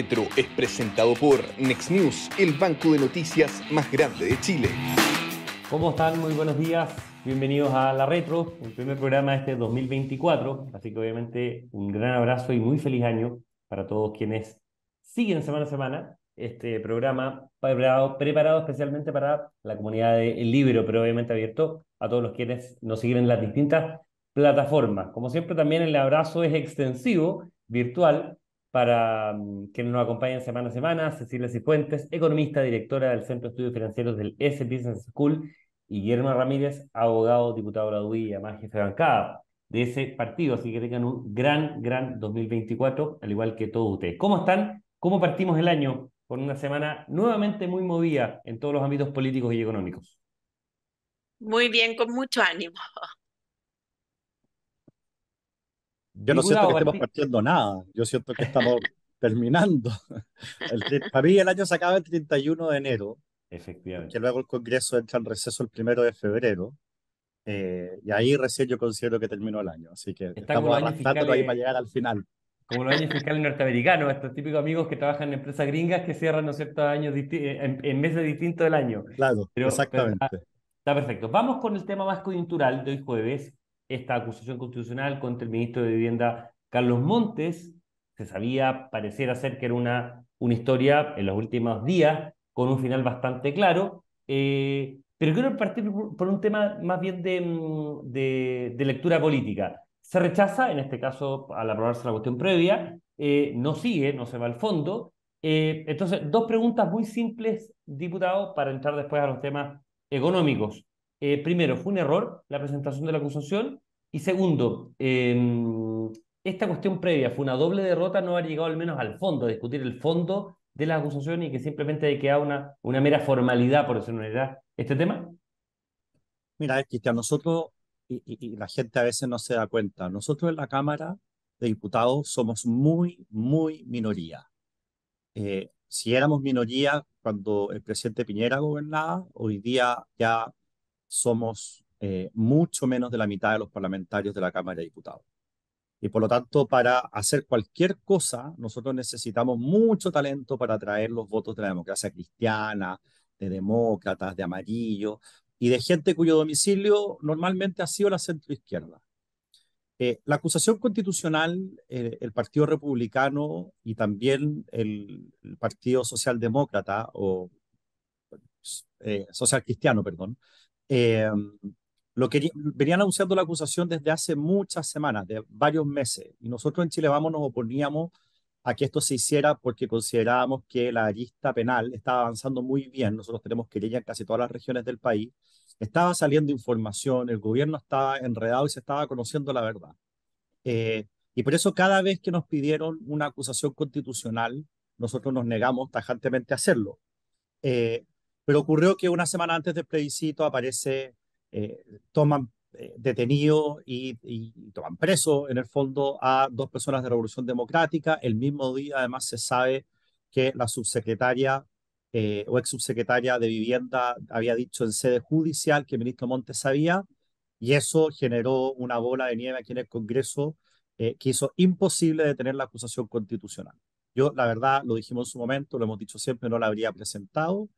La Retro es presentado por Next News, el banco de noticias más grande de Chile. ¿Cómo están? Muy buenos días. Bienvenidos a La Retro, el primer programa de este 2024. Así que obviamente un gran abrazo y muy feliz año para todos quienes siguen semana a semana este programa preparado, preparado especialmente para la comunidad del libro, pero obviamente abierto a todos los quienes nos siguen en las distintas plataformas. Como siempre, también el abrazo es extensivo, virtual, para mm, quienes nos acompañan semana a semana, Cecilia Cifuentes, economista, directora del Centro de Estudios Financieros del S Business School, y Guillermo Ramírez, abogado, diputado de la UI y además jefe de bancada de ese partido. Así que tengan un gran, gran 2024, al igual que todos ustedes. ¿Cómo están? ¿Cómo partimos el año? Con una semana nuevamente muy movida en todos los ámbitos políticos y económicos. Muy bien, con mucho ánimo. Yo no siento que estemos partiendo nada, yo siento que estamos terminando. para mí el año se acaba el 31 de enero, Efectivamente. que luego el Congreso entra en receso el primero de febrero, eh, y ahí recién yo considero que terminó el año, así que estamos arrastrándolo ahí para llegar al final. Como los años fiscales norteamericanos, estos típicos amigos que trabajan en empresas gringas que cierran ¿no ciertos años en, en, meses distintos del año. Claro, exactamente. está perfecto. Vamos con el tema más coyuntural de hoy jueves, esta acusación constitucional contra el ministro de Vivienda Carlos Montes. Se sabía, pareciera ser que era una, una historia en los últimos días con un final bastante claro. Eh, pero quiero partir por un tema más bien de, mm, de, de, lectura política. Se rechaza, en este caso, al aprobarse la cuestión previa, eh, no sigue, no se va al fondo. Eh, entonces, dos preguntas muy simples, diputado, para entrar después a los temas económicos. Eh, primero, ¿fue un error la presentación de la acusación? Y segundo, em, esta cuestión previa fue una doble derrota, no ha llegado al menos al fondo, a discutir el fondo de la acusación y que simplemente queda una, una mera formalidad, por decirlo de una este tema. Mira, Cristian, nosotros, y, y, la gente a veces no se da cuenta, nosotros en la Cámara de Diputados somos muy, muy minoría. Eh, si éramos minoría cuando el presidente Piñera gobernaba, hoy día ya somos eh, mucho menos de la mitad de los parlamentarios de la Cámara de Diputados. Y por lo tanto, para hacer cualquier cosa, nosotros necesitamos mucho talento para atraer los votos de la democracia cristiana, de demócratas, de amarillo y de gente cuyo domicilio normalmente ha sido la centroizquierda. Eh, la acusación constitucional, eh, el Partido Republicano y también el, Partido Socialdemócrata o eh, Social Cristiano, perdón, eh, lo que venían anunciando la acusación desde hace muchas semanas, de varios meses, y nosotros en Chile Vamos nos oponíamos a que esto se hiciera porque considerábamos que la arista penal estaba avanzando muy bien, nosotros tenemos querella en casi todas las regiones del país, estaba saliendo información, el gobierno estaba enredado y se estaba conociendo la verdad. Eh, y por eso cada vez que nos pidieron una acusación constitucional, nosotros nos negamos tajantemente a hacerlo. Eh, pero ocurrió que una semana antes del plebiscito aparece, eh, toman eh, detenido y, y, toman preso en el fondo a dos personas de Revolución Democrática. El mismo día además se sabe que la subsecretaria eh, o ex subsecretaria de Vivienda había dicho en sede judicial que el ministro Montes sabía y eso generó una bola de nieve aquí en el Congreso eh, que hizo imposible detener la acusación constitucional. Yo, la verdad, lo dijimos en su momento, lo hemos dicho siempre, no la habría presentado,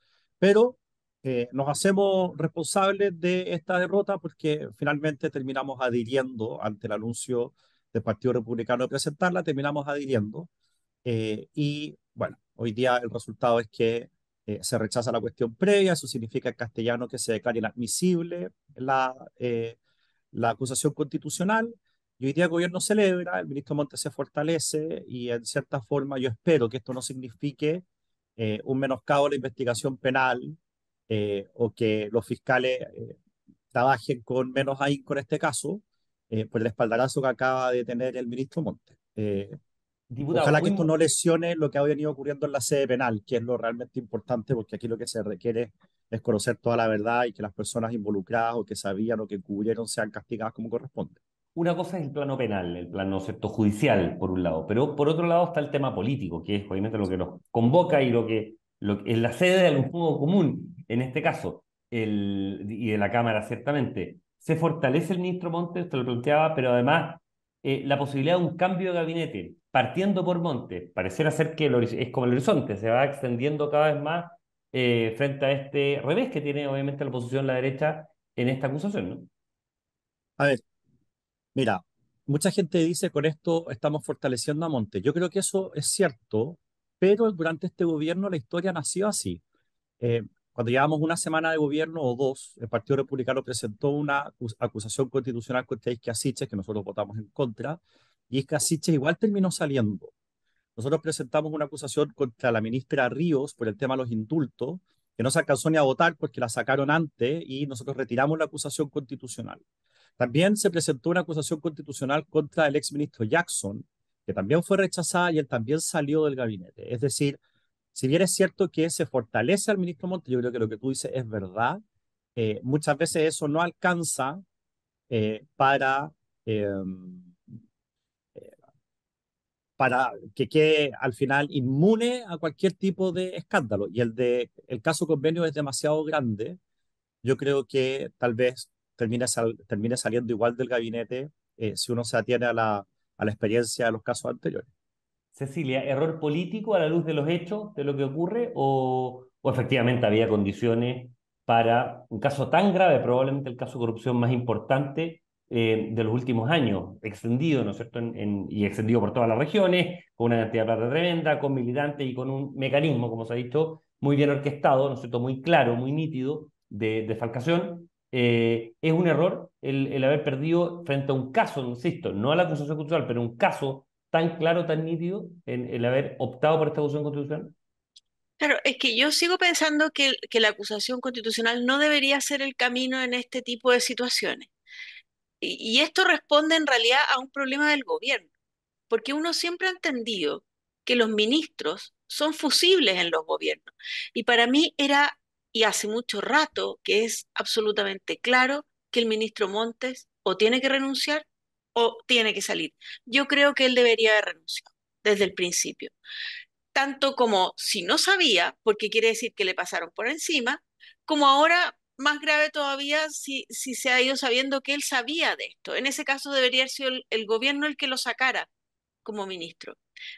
pero eh, nos hacemos responsables de esta derrota porque finalmente terminamos adhiriendo ante el anuncio del Partido Republicano de presentarla, terminamos adhiriendo. Eh, y bueno, hoy día el resultado es que eh, se rechaza la cuestión previa, eso significa en castellano que se declara inadmisible la, eh, la acusación constitucional. Y hoy día el gobierno celebra, el ministro Montes se fortalece y en cierta forma yo espero que esto no signifique eh, un menoscabo a la investigación penal eh, o que los fiscales eh, trabajen con menos ahínco en este caso, por el espaldarazo que acaba de tener el ministro Montes. Diputado, Ojalá que esto no lesione lo que ha venido ocurriendo en la sede penal, que es lo realmente importante, porque aquí lo que se requiere es conocer toda la verdad y que las personas involucradas o que sabían o que cubrieron sean castigadas como corresponde una cosa es el plano penal, el plano ¿cierto? judicial, por un lado, pero por otro lado está el tema político, que es obviamente lo que nos convoca y lo que, es la sede de algún juego común, en este caso, el, y de la Cámara, ciertamente. Se fortalece el ministro Montes, te lo planteaba, pero además eh, la posibilidad de un cambio de gabinete, partiendo por Monte, pareciera ser que es como el horizonte, se va extendiendo cada vez más eh, frente a este revés que tiene obviamente la oposición, la derecha, en esta acusación, ¿no? A ver, mira, mucha gente dice con esto estamos fortaleciendo a Monte. Yo creo que eso es cierto, pero durante este gobierno la historia nació así. Eh, cuando llevamos una semana de gobierno o dos, el Partido Republicano presentó una acusación constitucional contra Isque que nosotros votamos en contra, y Isque igual terminó saliendo. Nosotros presentamos una acusación contra la ministra Ríos por el tema de los indultos, que no se alcanzó ni a votar porque la sacaron antes y nosotros retiramos la acusación constitucional. También se presentó una acusación constitucional contra el exministro Jackson, que también fue rechazada y él también salió del gabinete. Es decir, si bien es cierto que se fortalece al ministro Monte, yo creo que lo que tú dices es verdad, eh, muchas veces eso no alcanza eh, para, em, eh, para que quede al final inmune a cualquier tipo de escándalo. Y el, de, el caso convenio es demasiado grande. Yo creo que tal vez termine, termine saliendo igual del gabinete si uno se atiene a la, a la experiencia de los casos anteriores. Cecilia, ¿error político a la luz de los hechos, de lo que ocurre, o, efectivamente había condiciones para un caso tan grave, probablemente el caso de corrupción más importante eh, de los últimos años, extendido, ¿no es cierto?, y extendido por todas las regiones, con una cantidad de plata tremenda, con militantes y con un mecanismo, como se ha dicho, muy bien orquestado, ¿no es cierto?, muy claro, muy nítido de defalcación. Eh, es un error el, haber perdido frente a un caso, insisto, no a la acusación cultural, pero un caso tan claro, tan nítido en el haber optado por esta acusación constitucional? Claro, es que yo sigo pensando que, la acusación constitucional no debería ser el camino en este tipo de situaciones. Y, esto responde en realidad a un problema del gobierno, porque uno siempre ha entendido que los ministros son fusibles en los gobiernos. Y para mí era, y hace mucho rato, que es absolutamente claro que el ministro Montes o tiene que renunciar o tiene que salir. Yo creo que él debería haber renunciado desde el principio. Tanto como si no sabía, porque quiere decir que le pasaron por encima, como ahora más grave todavía si, si se ha ido sabiendo que él sabía de esto. En ese caso debería haber sido el, el gobierno el que lo sacara como ministro.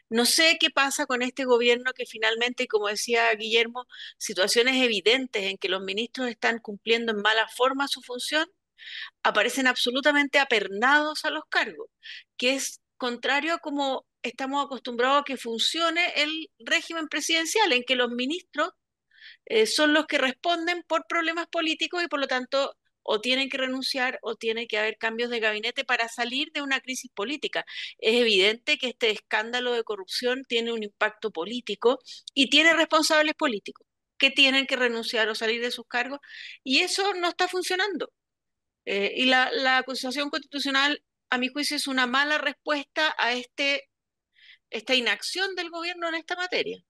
No sé qué pasa con este gobierno que finalmente, como decía Guillermo, situaciones evidentes en que los ministros están cumpliendo en mala forma su función aparecen absolutamente apernados a los cargos, que es contrario a como estamos acostumbrados a que funcione el régimen presidencial, en que los ministros eh, son los que responden por problemas políticos y por lo tanto o tienen que renunciar o tiene que haber cambios de gabinete para salir de una crisis política. Es evidente que este escándalo de corrupción tiene un impacto político y tiene responsables políticos que tienen que renunciar o salir de sus cargos y eso no está funcionando. Eh, y la, la, acusación constitucional, a mi juicio, es una mala respuesta a este, esta inacción del gobierno en esta materia.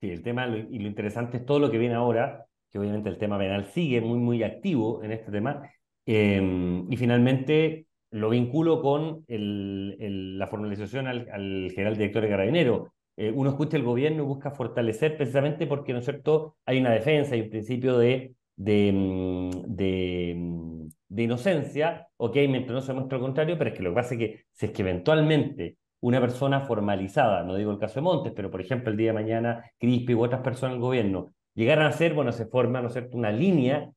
Sí, el tema y lo interesante es todo lo que viene ahora, que obviamente el tema penal sigue muy, muy activo en este tema. Eh, y finalmente lo vinculo con la formalización al, al, general director de Carabinero. Eh, uno escucha el gobierno y busca fortalecer precisamente porque, ¿no es cierto?, hay una defensa y un principio de de, mm, de, mm, de, inocencia, ok, mientras no se muestra lo contrario, pero es que lo que pasa es que si es que eventualmente una persona formalizada, no digo el caso de Montes, pero por ejemplo el día de mañana Crispi u otras personas del gobierno llegaran a ser, bueno, se forma, ¿no es cierto?, una línea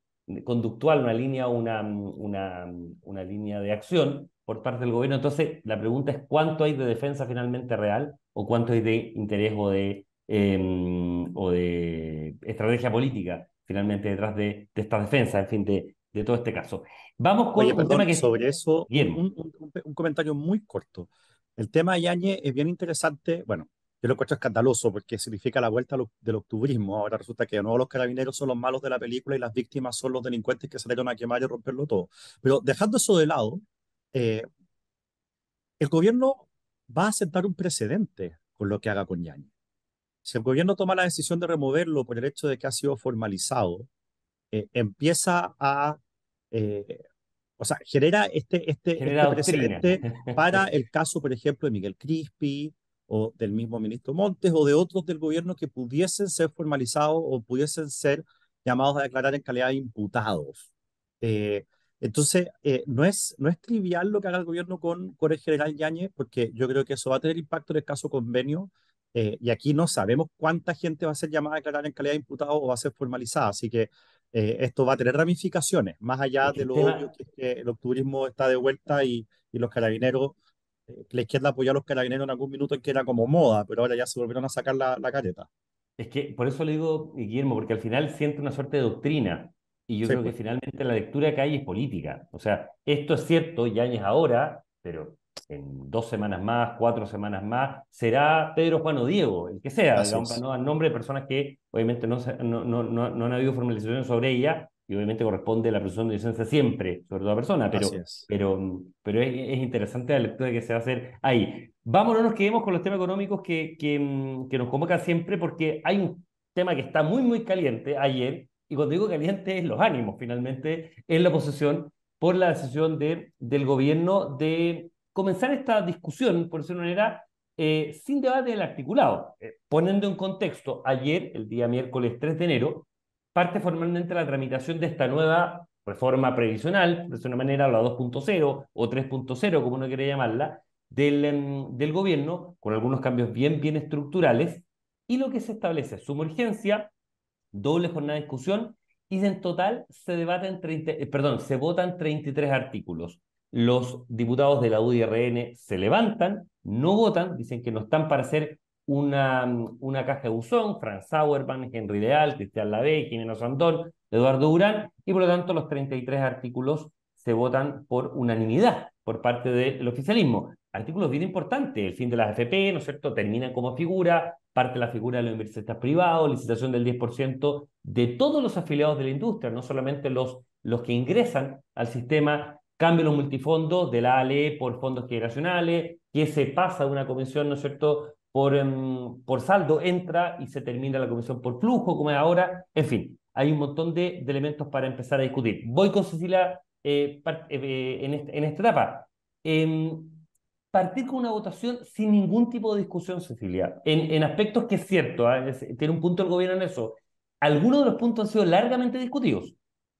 conductual, una línea, una, una, una línea de acción por parte del gobierno. Entonces, la pregunta es cuánto hay de defensa finalmente real o cuánto hay de interés o de, eh, o de estrategia política finalmente detrás de, de esta defensa, en fin, de, de todo este caso. Vamos con Oye, un tema que... sobre eso, un, un, un, comentario muy corto. El tema de Yañez es bien interesante, bueno, yo lo encuentro escandaloso porque significa la vuelta del octubrismo. Ahora resulta que de nuevo los carabineros son los malos de la película y las víctimas son los delincuentes que salieron a quemar y romperlo todo. Pero dejando eso de lado, eh, el gobierno va a sentar un precedente con lo que haga con Yañez. Si el gobierno toma la decisión de removerlo por el hecho de que ha sido formalizado, eh, empieza a, eh, o sea, genera este, este, Genera este precedente para el caso, por ejemplo, de Miguel Crispi o del mismo ministro Montes o de otros del gobierno que pudiesen ser formalizados o pudiesen ser llamados a declarar en calidad de imputados. Eh, Entonces, eh, no, es, no es trivial lo que haga el gobierno con, con el general Yáñez, porque yo creo que eso va a tener impacto en el caso convenio, eh, y aquí no sabemos cuánta gente va a ser llamada a declarar en calidad de imputado o va a ser formalizada, así que eh, esto va a tener ramificaciones, más allá de lo obvio que, es que el octubrismo está de vuelta y, y los carabineros, la izquierda apoyó a los carabineros en algún minuto en que era como moda, pero ahora ya se volvieron a sacar la, la careta. Es que por eso le digo, Guillermo, porque al final siente una suerte de doctrina. Y yo creo que pues. finalmente la lectura que hay es política. O sea, esto es cierto, ya es ahora, pero en dos semanas más, cuatro semanas más, será Pedro, Juan o Diego, el que sea, digamos, ¿no? nombre de personas que obviamente no, no, no, no, han habido formalización sobre ella, y obviamente corresponde la presunción de licencia siempre sobre toda persona, pero, es. pero, pero es, es, interesante la lectura que se va a hacer ahí. Vámonos, nos quedemos con los temas económicos que, que, que nos convocan siempre, porque hay un tema que está muy, muy caliente ayer, y cuando digo caliente es los ánimos, finalmente, en la oposición por la decisión de, del gobierno de comenzar esta discusión, por decirlo de una manera, eh, sin debate del articulado. Eh, poniendo en contexto, ayer, el día miércoles 3 de enero, parte formalmente la tramitación de esta nueva reforma previsional, de una manera la 2.0 o 3.0, como uno quiere llamarla, del, em, del gobierno, con algunos cambios bien, bien estructurales, y lo que se establece es suma urgencia, doble jornada de discusión, y en total se debaten 30, eh, perdón, se votan 33 artículos. Los diputados de la UDRN se levantan, no votan, dicen que no están para hacer una, una caja de buzón, Franz Sauerman, Henry Leal, Cristian Lavey, Jimeno Sandón, Eduardo Durán, y por lo tanto los 33 artículos se votan por unanimidad por parte del oficialismo. Artículos bien importantes, el fin de las AFP, ¿no es cierto?, terminan como figura, parte de la figura de los inversionistas privados, licitación del 10% de todos los afiliados de la industria, no solamente los, los que ingresan al sistema, cambio los multifondos de la ALE por fondos generacionales, que se pasa de una comisión, ¿no es cierto?, por, em, por saldo, entra y se termina la comisión por flujo, como es ahora, en fin, hay un montón de, elementos para empezar a discutir. Voy con Cecilia eh, eh, en, en, esta etapa. Em, partir con una votación sin ningún tipo de discusión, Cecilia, en, en aspectos que es cierto, ¿ah? tiene un punto el gobierno en eso. Algunos de los puntos han sido largamente discutidos,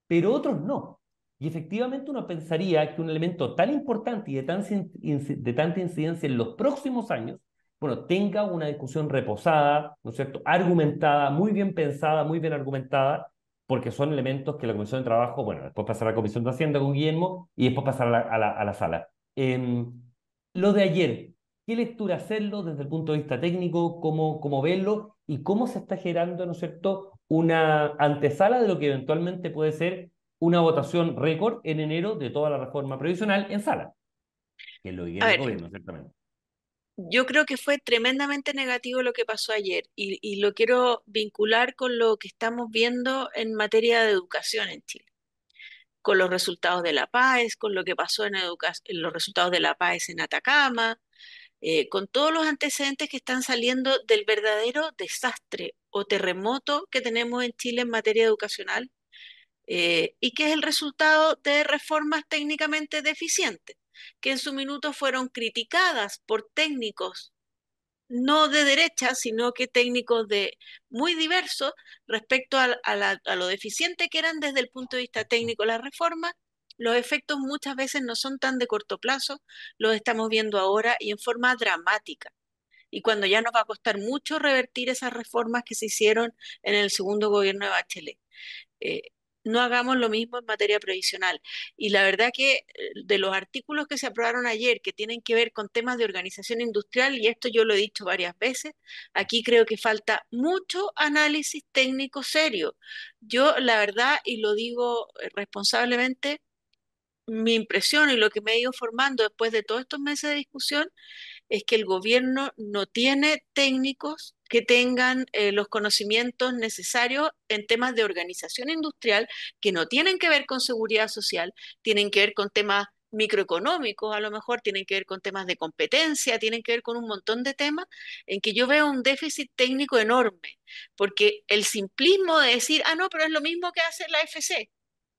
pero otros no. Y efectivamente uno pensaría que un elemento tan importante y de, tan, de tanta incidencia en los próximos años, bueno, tenga una discusión reposada, ¿no es cierto?, argumentada, muy bien pensada, muy bien argumentada, porque son elementos que la Comisión de Trabajo, bueno, después pasará a la Comisión de Hacienda con Guillermo y después pasará a la, a la, sala. Eh, lo de ayer, ¿qué lectura hacerlo desde el punto de vista técnico? ¿Cómo, cómo verlo? ¿Y cómo se está generando, ¿no es cierto?, una antesala de lo que eventualmente puede ser una votación récord en enero de toda la reforma previsional en sala, que es lo que quiere el gobierno, ciertamente. Yo creo que fue tremendamente negativo lo que pasó ayer y, lo quiero vincular con lo que estamos viendo en materia de educación en Chile. Con los resultados de la PAES, con lo que pasó en, en los resultados de la PAES en Atacama, eh, con todos los antecedentes que están saliendo del verdadero desastre o terremoto que tenemos en Chile en materia educacional eh, y que es el resultado de reformas técnicamente deficientes, que en su minuto fueron criticadas por técnicos no de derecha, sino que técnicos de muy diversos respecto a, lo deficiente que eran desde el punto de vista técnico las reformas. Los efectos muchas veces no son tan de corto plazo, los estamos viendo ahora y en forma dramática. Y cuando ya nos va a costar mucho revertir esas reformas que se hicieron en el segundo gobierno de Bachelet. Eh, no hagamos lo mismo en materia previsional. Y la verdad que eh, de los artículos que se aprobaron ayer, que tienen que ver con temas de organización industrial, y esto yo lo he dicho varias veces, aquí creo que falta mucho análisis técnico serio. Yo, la verdad, y lo digo eh, responsablemente, mi impresión y lo que me he ido formando después de todos estos meses de discusión es que el gobierno no tiene técnicos que tengan eh, los conocimientos necesarios en temas de organización industrial que no tienen que ver con seguridad social, tienen que ver con temas microeconómicos, a lo mejor tienen que ver con temas de competencia, tienen que ver con un montón de temas en que yo veo un déficit técnico enorme, porque el simplismo de decir, ah, no, pero es lo mismo que hace la FC,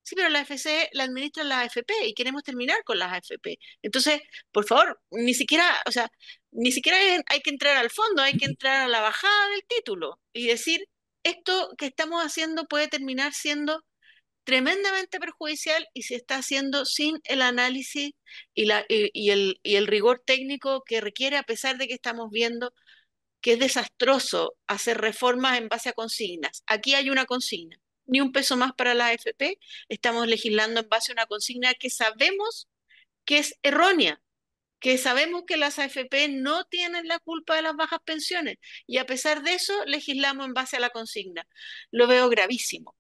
Sí, pero la AFC la administra la AFP y queremos terminar con las AFP. Entonces, por favor, ni siquiera, o sea, ni siquiera hay que entrar al fondo, hay que entrar a la bajada del título y decir, esto que estamos haciendo puede terminar siendo tremendamente perjudicial y se está haciendo sin el análisis y, la, y, el, y el rigor técnico que requiere, a pesar de que estamos viendo que es desastroso hacer reformas en base a consignas. Aquí hay una consigna, ni un peso más para la AFP, estamos legislando en base a una consigna que sabemos que es errónea, que sabemos que las AFP no tienen la culpa de las bajas pensiones y a pesar de eso legislamos en base a la consigna. Lo veo gravísimo.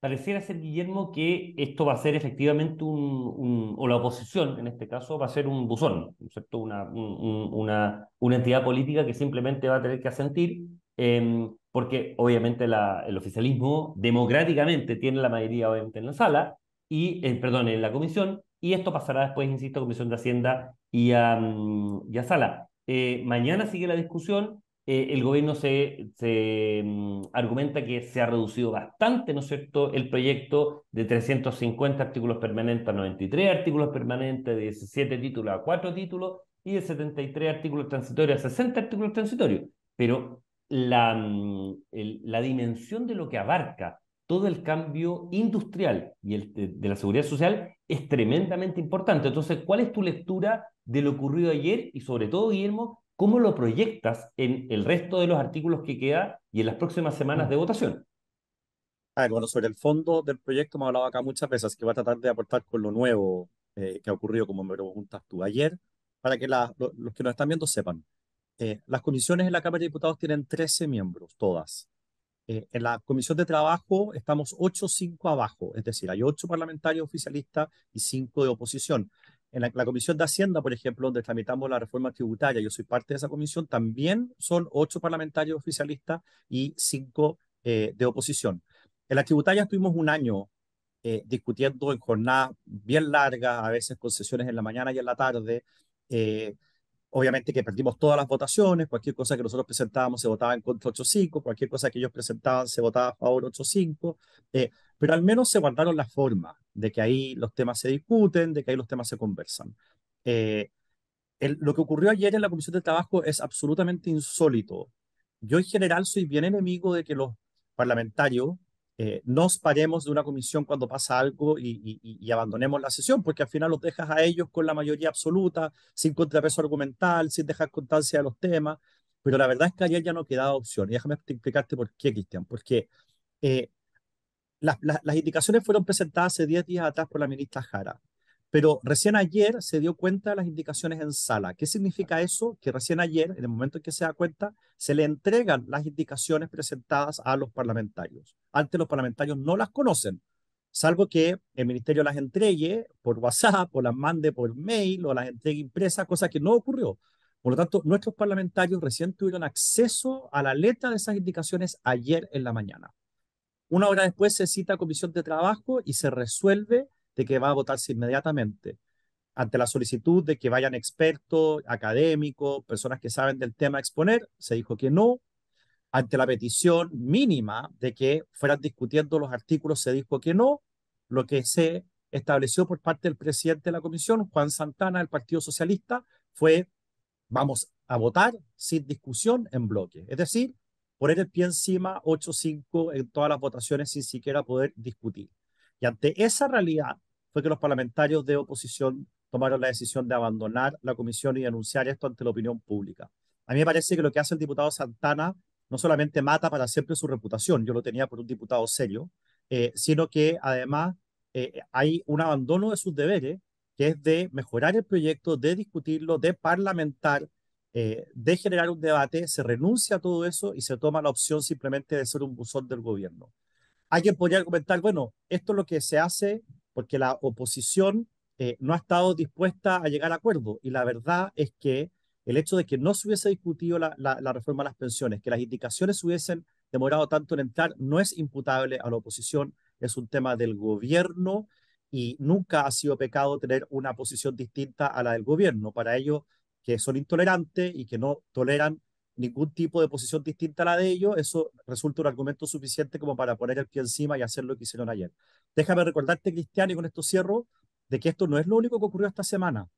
Pareciera ser, Guillermo, que esto va a ser efectivamente un, o la oposición en este caso, va a ser un buzón, ¿cierto? Una, una, una entidad política que simplemente va a tener que asentir, em, porque obviamente la, el oficialismo democráticamente tiene la mayoría obviamente en la sala, y, eh, perdón, en la comisión, y esto pasará después, insisto, a Comisión de Hacienda y a, mm, y a Sala. Eh, mañana sigue la discusión, eh, el gobierno se, se mm, argumenta que se ha reducido bastante, ¿no cierto?, el proyecto de 350 artículos permanentes a 93 artículos permanentes, de 17 títulos a 4 títulos y de 73 artículos transitorios a 60 artículos transitorios. Pero la, mm, la dimensión de lo que abarca todo el cambio industrial y el de, la seguridad social es tremendamente importante. Entonces, ¿cuál es tu lectura de lo ocurrido ayer y sobre todo, Guillermo, cómo lo proyectas en el resto de los artículos que queda y en las próximas semanas de votación? A ver, bueno, sobre el fondo del proyecto hemos hablado acá muchas veces que va a tratar de aportar con lo nuevo eh, que ha ocurrido, como me preguntas tú ayer, para que los que nos están viendo sepan. Eh, las comisiones en la Cámara de Diputados tienen 13 miembros, todas. Eh, en la Comisión de Trabajo estamos 8-5 abajo, es decir, hay 8 parlamentarios oficialistas y 5 de oposición. En la, Comisión de Hacienda, por ejemplo, donde tramitamos la reforma tributaria, yo soy parte de esa comisión, también son 8 parlamentarios oficialistas y 5 eh, de oposición. En la tributaria estuvimos un año eh, discutiendo en jornadas bien largas, a veces con sesiones en la mañana y en la tarde. Obviamente que perdimos todas las votaciones, cualquier cosa que nosotros presentábamos se votaba en contra 8-5, cualquier cosa que ellos presentaban se votaba a favor 8-5, eh, pero al menos se guardaron la forma de que ahí los temas se discuten, de que ahí los temas se conversan. Eh, lo que ocurrió ayer en la Comisión de Trabajo es absolutamente insólito. Yo en general soy bien enemigo de que los parlamentarios eh, nos paremos de una comisión cuando pasa algo y, abandonemos la sesión, porque al final los dejas a ellos con la mayoría absoluta, sin contrapeso argumental, sin dejar constancia de los temas. Pero la verdad es que ayer ya no quedaba opción. Y déjame explicarte por qué, Cristian. Porque eh, las, las indicaciones fueron presentadas hace 10 días atrás por la ministra Jara. Pero recién ayer se dio cuenta de las indicaciones en sala. ¿Qué significa eso? Que recién ayer, en el momento en que se da cuenta, se le entregan las indicaciones presentadas a los parlamentarios. Antes los parlamentarios no las conocen, salvo que el ministerio las entregue por WhatsApp o las mande por mail o las entregue impresas, cosa que no ocurrió. Por lo tanto, nuestros parlamentarios recién tuvieron acceso a la letra de esas indicaciones ayer en la mañana. Una hora después se cita a comisión de trabajo y se resuelve de que va a votarse inmediatamente. Ante la solicitud de que vayan expertos, académicos, personas que saben del tema a exponer, se dijo que no. Ante la petición mínima de que fueran discutiendo los artículos, se dijo que no. Lo que se estableció por parte del presidente de la comisión, Juan Santana, del Partido Socialista, fue vamos a votar sin discusión en bloque. Es decir, poner el pie encima 8-5 en todas las votaciones sin siquiera poder discutir. Y ante esa realidad fue que los parlamentarios de oposición tomaron la decisión de abandonar la comisión y anunciar esto ante la opinión pública. A mí me parece que lo que hace el diputado Santana no solamente mata para siempre su reputación, yo lo tenía por un diputado serio, eh, sino que además eh, hay un abandono de sus deberes, que es de mejorar el proyecto, de discutirlo, de parlamentar, eh, de generar un debate, se renuncia a todo eso y se toma la opción simplemente de ser un buzón del gobierno. Alguien podría argumentar, bueno, esto es lo que se hace porque la oposición eh, no ha estado dispuesta a llegar a acuerdo. Y la verdad es que el hecho de que no se hubiese discutido la, la, reforma de las pensiones, que las indicaciones hubiesen demorado tanto en entrar, no es imputable a la oposición, es un tema del gobierno y nunca ha sido pecado tener una posición distinta a la del gobierno. Para ellos que son intolerantes y que no toleran ningún tipo de posición distinta a la de ellos, eso resulta un argumento suficiente como para poner el pie encima y hacer lo que hicieron ayer. Déjame recordarte, Cristian, y con esto cierro, de que esto no es lo único que ocurrió esta semana.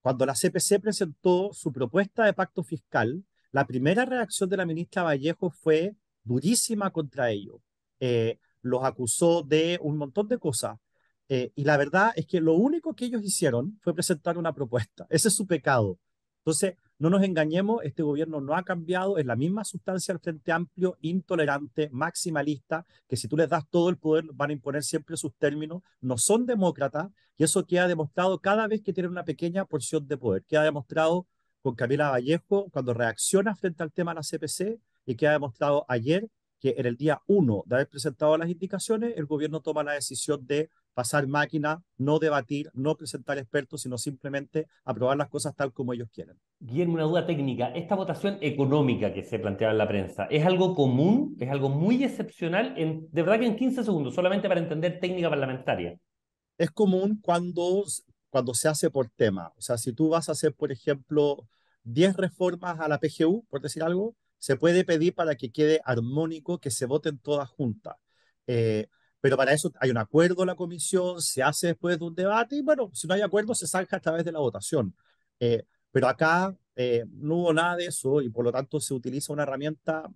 Cuando la CPC presentó su propuesta de pacto fiscal, la primera reacción de la ministra Vallejo fue durísima contra ello. Eh, los acusó de un montón de cosas. Eh, y la verdad es que lo único que ellos hicieron fue presentar una propuesta. Ese es su pecado. Entonces, no nos engañemos, este gobierno no ha cambiado, es la misma sustancia del Frente Amplio, intolerante, maximalista, que si tú les das todo el poder van a imponer siempre sus términos, no son demócratas, y eso queda demostrado cada vez que tienen una pequeña porción de poder. Queda demostrado con Camila Vallejo cuando reacciona frente al tema de la CPC, y queda demostrado ayer que en el día uno de haber presentado las indicaciones, el gobierno toma la decisión de pasar máquina, no debatir, no presentar expertos, sino simplemente aprobar las cosas tal como ellos quieren. Guillermo, una duda técnica. Esta votación económica que se planteaba en la prensa, ¿es algo común? ¿Es algo muy excepcional? En, de verdad que en 15 segundos, solamente para entender técnica parlamentaria. Es común cuando, cuando se hace por tema. O sea, si tú vas a hacer, por ejemplo, 10 reformas a la PGU, por decir algo, se puede pedir para que quede armónico que se voten todas juntas. Eh, pero para eso hay un acuerdo en la comisión, se hace después de un debate y bueno, si no hay acuerdo se saca a través de la votación. Eh, pero acá eh, no hubo nada de eso y por lo tanto se utiliza una herramienta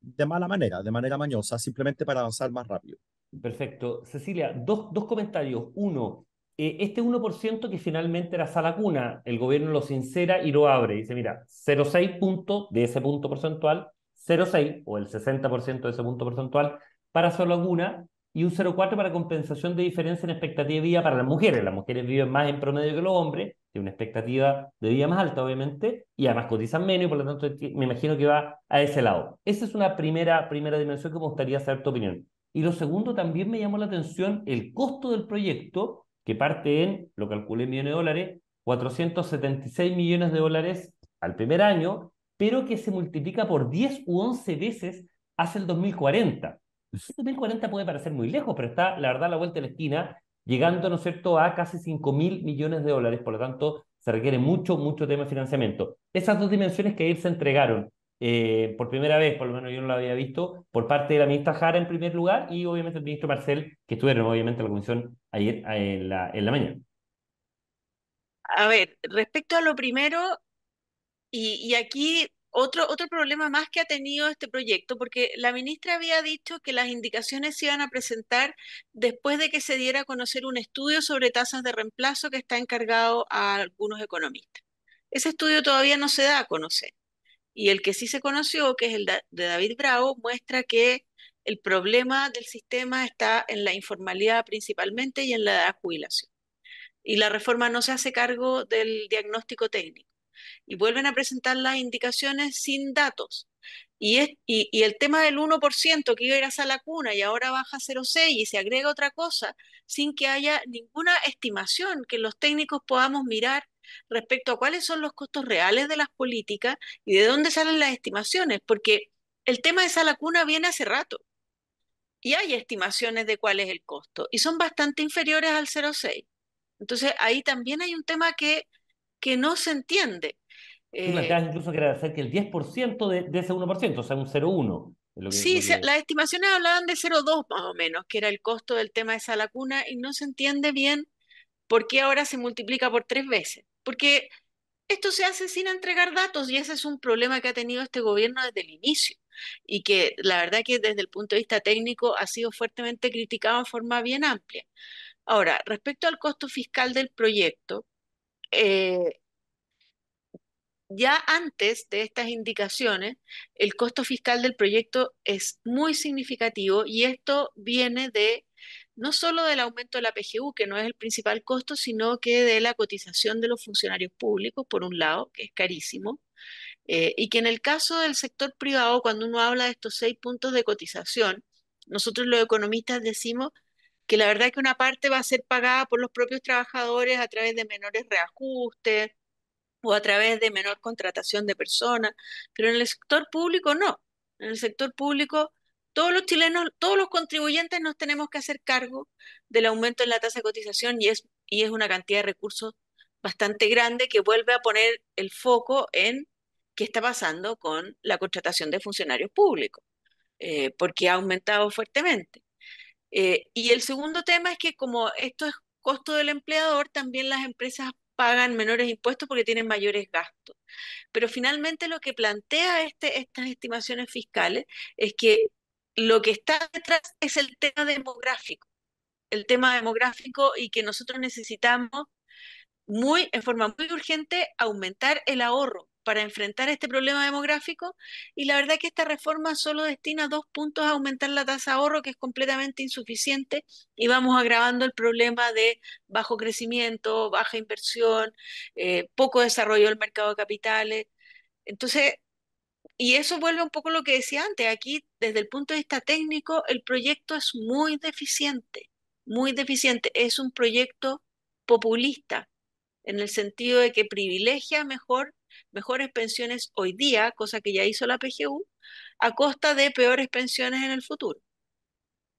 de mala manera, de manera mañosa, simplemente para avanzar más rápido. Perfecto. Cecilia, dos, dos comentarios. Uno, eh, este 1% que finalmente era sala cuna, el gobierno lo sincera y lo abre. Dice, mira, 0,6 puntos de ese punto porcentual, 0,6 o el 60% de ese punto porcentual para sala cuna y un 0,4 para compensación de diferencia en expectativa de vida para las mujeres. Las mujeres viven más en promedio que los hombres, tienen una expectativa de vida más alta, obviamente, y además cotizan menos, y por lo tanto me imagino que va a ese lado. Esa es una primera, primera dimensión que me gustaría saber tu opinión. Y lo segundo, también me llamó la atención el costo del proyecto, que parte en, lo calculé en millones de dólares, 476 millones de dólares al primer año, pero que se multiplica por 10 u 11 veces hacia el 2040. 2040 puede parecer muy lejos, pero está, la verdad, la vuelta de la esquina, llegando, ¿no es cierto?, a casi 5 mil millones de dólares, por lo tanto, se requiere mucho, mucho tema de financiamiento. Esas dos dimensiones que ayer se entregaron, eh, por primera vez, por lo menos yo no lo había visto, por parte de la ministra Jara en primer lugar y obviamente el ministro Marcel, que estuvieron obviamente en la comisión ayer eh, en la, mañana. A ver, respecto a lo primero, y aquí otro, otro problema más que ha tenido este proyecto, porque la ministra había dicho que las indicaciones se iban a presentar después de que se diera a conocer un estudio sobre tasas de reemplazo que está encargado a algunos economistas. Ese estudio todavía no se da a conocer. Y el que sí se conoció, que es el de David Bravo, muestra que el problema del sistema está en la informalidad principalmente y en la edad de jubilación. Y la reforma no se hace cargo del diagnóstico técnico y vuelven a presentar las indicaciones sin datos. Y, es, y, el tema del 1% que iba a ir a la cuna y ahora baja a 0,6 y se agrega otra cosa sin que haya ninguna estimación que los técnicos podamos mirar respecto a cuáles son los costos reales de las políticas y de dónde salen las estimaciones, porque el tema de sala cuna viene hace rato y hay estimaciones de cuál es el costo y son bastante inferiores al 0,6. Entonces ahí también hay un tema que que no se entiende. Tú eh, incluso que era cerca del 10% de, de, ese 1%, o sea, un 0,1. Sí, las estimaciones hablaban de 0,2 más o menos, que era el costo del tema de esa lacuna, y no se entiende bien por qué ahora se multiplica por tres veces. Porque esto se hace sin entregar datos y ese es un problema que ha tenido este gobierno desde el inicio y que la verdad que desde el punto de vista técnico ha sido fuertemente criticado en forma bien amplia. Ahora, respecto al costo fiscal del proyecto, eh, ya antes de estas indicaciones, el costo fiscal del proyecto es muy significativo y esto viene de no solo del aumento de la PGU, que no es el principal costo, sino que de la cotización de los funcionarios públicos, por un lado, que es carísimo, eh, y que en el caso del sector privado, cuando uno habla de estos seis puntos de cotización, nosotros los economistas decimos que la verdad es que una parte va a ser pagada por los propios trabajadores a través de menores reajustes o a través de menor contratación de personas, pero en el sector público no. En el sector público todos los chilenos, todos los contribuyentes nos tenemos que hacer cargo del aumento en la tasa de cotización y es, y es una cantidad de recursos bastante grande que vuelve a poner el foco en qué está pasando con la contratación de funcionarios públicos, eh, porque ha aumentado fuertemente. Eh, y el segundo tema es que como esto es costo del empleador, también las empresas pagan menores impuestos porque tienen mayores gastos. Pero finalmente lo que plantea este, estas estimaciones fiscales es que lo que está detrás es el tema demográfico, el tema demográfico y que nosotros necesitamos muy, en forma muy urgente aumentar el ahorro para enfrentar este problema demográfico y la verdad que esta reforma solo destina dos puntos a aumentar la tasa de ahorro, que es completamente insuficiente y vamos agravando el problema de bajo crecimiento, baja inversión, eh, poco desarrollo del mercado de capitales. Entonces, y eso vuelve un poco a lo que decía antes, aquí desde el punto de vista técnico el proyecto es muy deficiente, muy deficiente, es un proyecto populista en el sentido de que privilegia mejor mejores pensiones hoy día, cosa que ya hizo la PGU, a costa de peores pensiones en el futuro.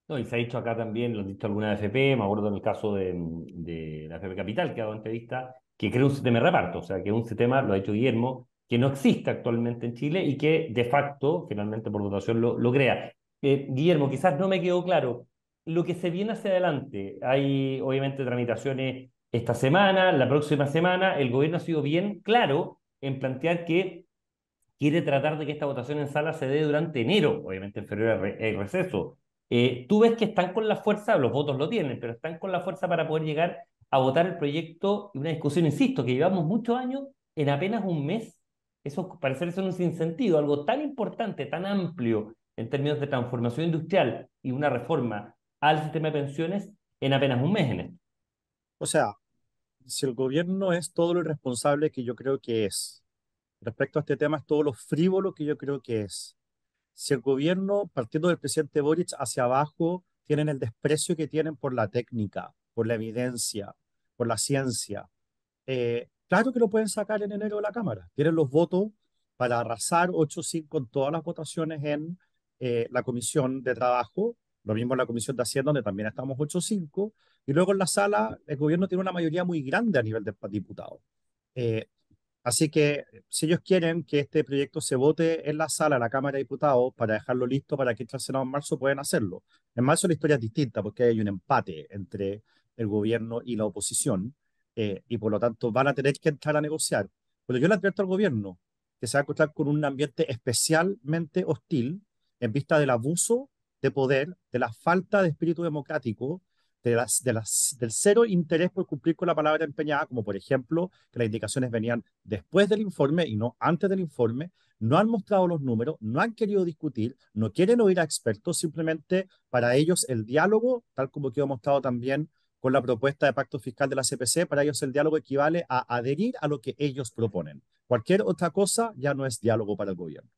No, y se ha dicho acá también, lo han dicho alguna FP, me acuerdo en el caso de, de la FP Capital, que ha dado entrevista, que crea un sistema de reparto, o sea, que un sistema, lo ha dicho Guillermo, que no existe actualmente en Chile y que de facto, finalmente por votación, lo, lo crea. Eh, Guillermo, quizás no me quedó claro, lo que se viene hacia adelante, hay obviamente tramitaciones esta semana, la próxima semana, el gobierno ha sido bien claro en plantear que quiere tratar de que esta votación en sala se dé durante enero, obviamente en febrero hay receso. Eh, tú ves que están con la fuerza, los votos lo tienen, pero están con la fuerza para poder llegar a votar el proyecto y una discusión, insisto, que llevamos muchos años en apenas un mes. Eso parece ser un sinsentido, algo tan importante, tan amplio en términos de transformación industrial y una reforma al sistema de pensiones en apenas un mes en esto. O sea, si el gobierno es todo lo irresponsable que yo creo que es, respecto a este tema es todo lo frívolo que yo creo que es. Si el gobierno, partiendo del presidente Boric hacia abajo, tienen el desprecio que tienen por la técnica, por la evidencia, por la ciencia, eh, claro que lo pueden sacar en enero de la Cámara. Tienen los votos para arrasar 8-5 en todas las votaciones en eh, la Comisión de Trabajo, lo mismo en la Comisión de Hacienda, donde también estamos 8-5, y luego en la sala, el gobierno tiene una mayoría muy grande a nivel de diputados. Eh, así que si ellos quieren que este proyecto se vote en la sala, en la Cámara de Diputados, para dejarlo listo para que entre al Senado en marzo, pueden hacerlo. En marzo la historia es distinta porque hay un empate entre el gobierno y la oposición, eh, y por lo tanto van a tener que entrar a negociar. Pero yo le advierto al gobierno que se va a encontrar con un ambiente especialmente hostil en vista del abuso de poder, de la falta de espíritu democrático de las, de las, del cero interés por cumplir con la palabra empeñada, como por ejemplo que las indicaciones venían después del informe y no antes del informe, no han mostrado los números, no han querido discutir, no quieren oír a expertos, simplemente para ellos el diálogo, tal como quedó mostrado también con la propuesta de pacto fiscal de la CPC, para ellos el diálogo equivale a adherir a lo que ellos proponen. Cualquier otra cosa ya no es diálogo para el gobierno.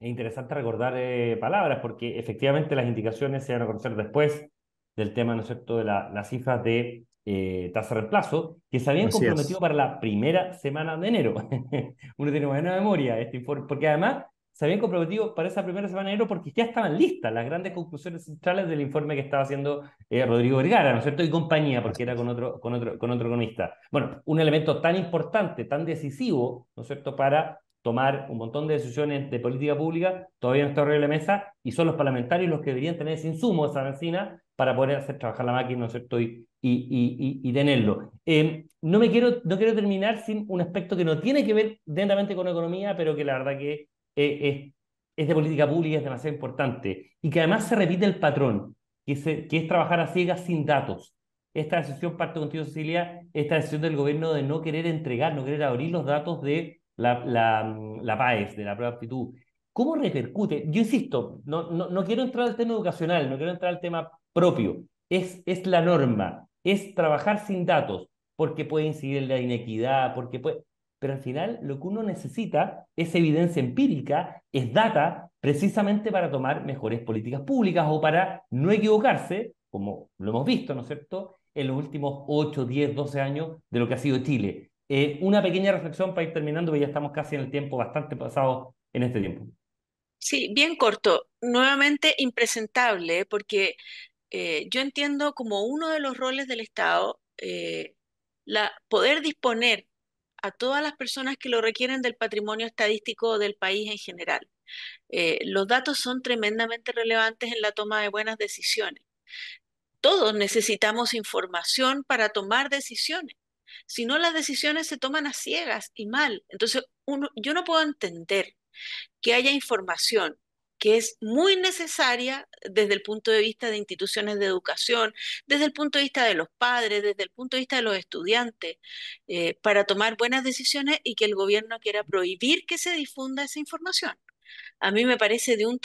Es interesante recordar eh, palabras porque efectivamente las indicaciones se van a conocer después del tema, ¿no es cierto?, de la, las cifras de eh, tasa de reemplazo, que se habían comprometido para la primera semana de enero. Uno tiene buena memoria, este informe, porque además se habían comprometido para esa primera semana de enero porque ya estaban listas las grandes conclusiones centrales del informe que estaba haciendo eh, Rodrigo Vergara, ¿no es cierto? Y compañía, porque era con otro, con, otro, con otro economista. Bueno, un elemento tan importante, tan decisivo, ¿no es cierto?, para tomar un montón de decisiones de política pública, todavía no está sobre la mesa, y son los parlamentarios los que deberían tener ese insumo, esa benzina, para poder hacer trabajar la máquina, ¿no es cierto? Y, y, tenerlo. Eh, no, me quiero, no quiero terminar sin un aspecto que no tiene que ver directamente con economía, pero que la verdad que eh, es, es de política pública, es demasiado importante, y que además se repite el patrón, que, se, que es trabajar a ciegas sin datos. Esta decisión parte contigo, Cecilia, esta decisión del gobierno de no querer entregar, no querer abrir los datos de la, la, la PAES, de la prueba de aptitud. ¿Cómo repercute? Yo insisto, no, no, no quiero entrar al tema educacional, no quiero entrar al tema propio, es, es la norma, es trabajar sin datos, porque puede incidir en la inequidad, porque puede... Pero al final lo que uno necesita es evidencia empírica, es data, precisamente para tomar mejores políticas públicas o para no equivocarse, como lo hemos visto, ¿no es cierto?, en los últimos 8, 10, 12 años de lo que ha sido Chile. Eh, una pequeña reflexión para ir terminando, porque ya estamos casi en el tiempo bastante pasado en este tiempo. Sí, bien corto. Nuevamente impresentable, porque eh, yo entiendo como uno de los roles del Estado eh, la, poder disponer a todas las personas que lo requieren del patrimonio estadístico del país en general. Eh, los datos son tremendamente relevantes en la toma de buenas decisiones. Todos necesitamos información para tomar decisiones. Si no, las decisiones se toman a ciegas y mal. Entonces, uno, yo no puedo entender que haya información que es muy necesaria desde el punto de vista de instituciones de educación, desde el punto de vista de los padres, desde el punto de vista de los estudiantes, eh, para tomar buenas decisiones y que el gobierno quiera prohibir que se difunda esa información. A mí me parece de un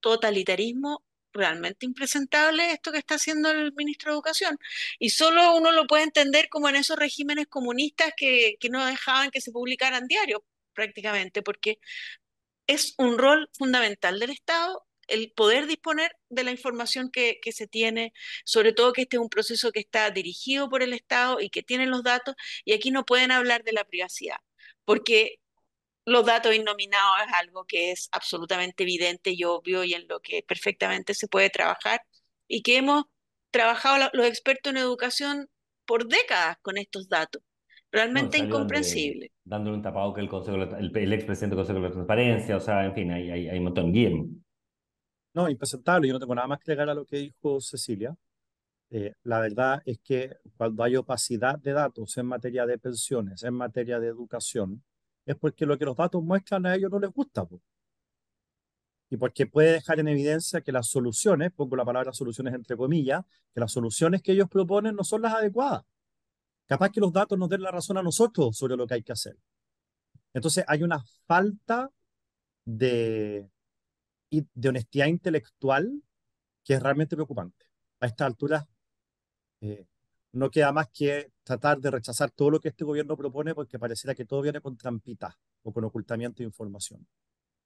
totalitarismo realmente impresentable esto que está haciendo el ministro de Educación. Y solo uno lo puede entender como en esos regímenes comunistas que, que no dejaban que se publicaran diarios prácticamente, porque es un rol fundamental del Estado el poder disponer de la información que, que, se tiene, sobre todo que este es un proceso que está dirigido por el Estado y que tiene los datos, y aquí no pueden hablar de la privacidad, porque los datos innominados es algo que es absolutamente evidente y obvio y en lo que perfectamente se puede trabajar y que hemos trabajado los expertos en educación por décadas con estos datos. Realmente incomprensible. dándole un tapado que el, consejo, el, el expresidente del Consejo de la Transparencia, o sea, en fin, hay, hay, hay un montón. Bien. No, impresentable. Yo no tengo nada más que agregar a lo que dijo Cecilia. Eh, la verdad es que cuando hay opacidad de datos en materia de pensiones, en materia de educación, es porque lo que los datos muestran a ellos no les gusta. Y porque puede dejar en evidencia que las soluciones, pongo la palabra soluciones entre comillas, que las soluciones que ellos proponen no son las adecuadas. Capaz que los datos nos den la razón a nosotros sobre lo que hay que hacer. Entonces hay una falta de, de honestidad intelectual que es realmente preocupante. A esta altura eh, no queda más que tratar de rechazar todo lo que este gobierno propone porque pareciera que todo viene con trampita o con ocultamiento de información.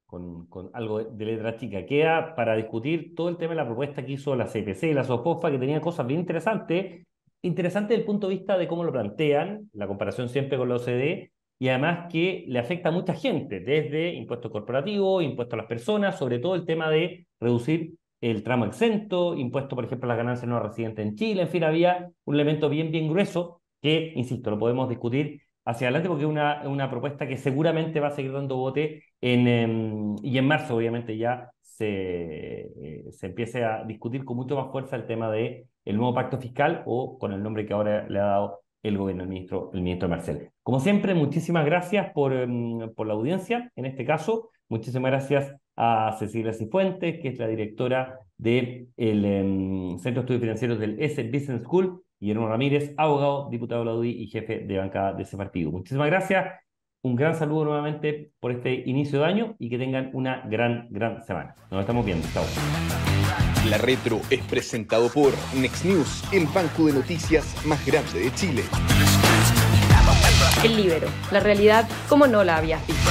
Con, con, algo de letra chica. Queda para discutir todo el tema de la propuesta que hizo la CPC la SOFOFA, que tenía cosas bien interesantes. Interesante desde el punto de vista de cómo lo plantean, la comparación siempre con la OCDE, y además que le afecta a mucha gente, desde impuestos corporativos, impuestos a las personas, sobre todo el tema de reducir el tramo exento, impuesto, por ejemplo, a las ganancias no residentes en Chile, en fin, había un elemento bien, bien grueso que, insisto, lo podemos discutir hacia adelante porque es una, una propuesta que seguramente va a seguir dando bote en, em, y en marzo, obviamente, ya se, eh, se empiece a discutir con mucho más fuerza el tema de el nuevo pacto fiscal o con el nombre que ahora le ha dado el gobierno, el ministro, el ministro Marcel. Como siempre, muchísimas gracias por, em, por la audiencia, en este caso, muchísimas gracias a Cecilia Cifuentes, que es la directora del de em, Centro de Estudios Financieros del S Business School, Guillermo Ramírez, abogado, diputado de la UDI y jefe de bancada de ese partido. Muchísimas gracias, un gran saludo nuevamente por este inicio de año y que tengan una gran, gran semana. Nos estamos viendo. Chao. La Retro es presentado por Next News, el banco de noticias más grande de Chile. El Libero, la realidad como no la habías visto.